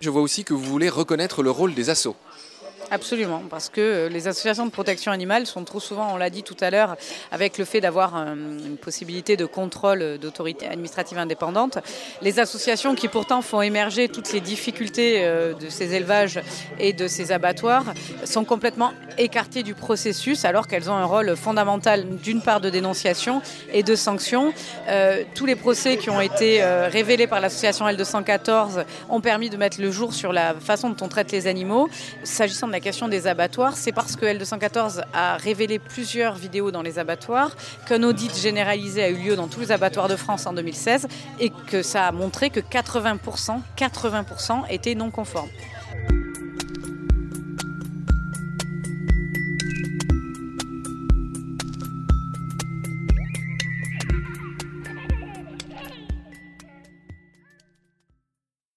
Je vois aussi que vous voulez reconnaître le rôle des assos. Absolument, parce que euh, les associations de protection animale sont trop souvent, on l'a dit tout à l'heure, avec le fait d'avoir euh, une possibilité de contrôle d'autorité administrative indépendante, les associations qui pourtant font émerger toutes les difficultés euh, de ces élevages et de ces abattoirs sont complètement écartées du processus alors qu'elles ont un rôle fondamental d'une part de dénonciation et de sanction. tous les procès qui ont été révélés par l'association L214 ont permis de mettre le jour sur la façon dont on traite les animaux. S'agissant de la question des abattoirs, c'est parce que L214 a révélé plusieurs vidéos dans les abattoirs, qu'un audit généralisé a eu lieu dans tous les abattoirs de France en 2016 et que ça a montré que 80%, 80% étaient non conformes.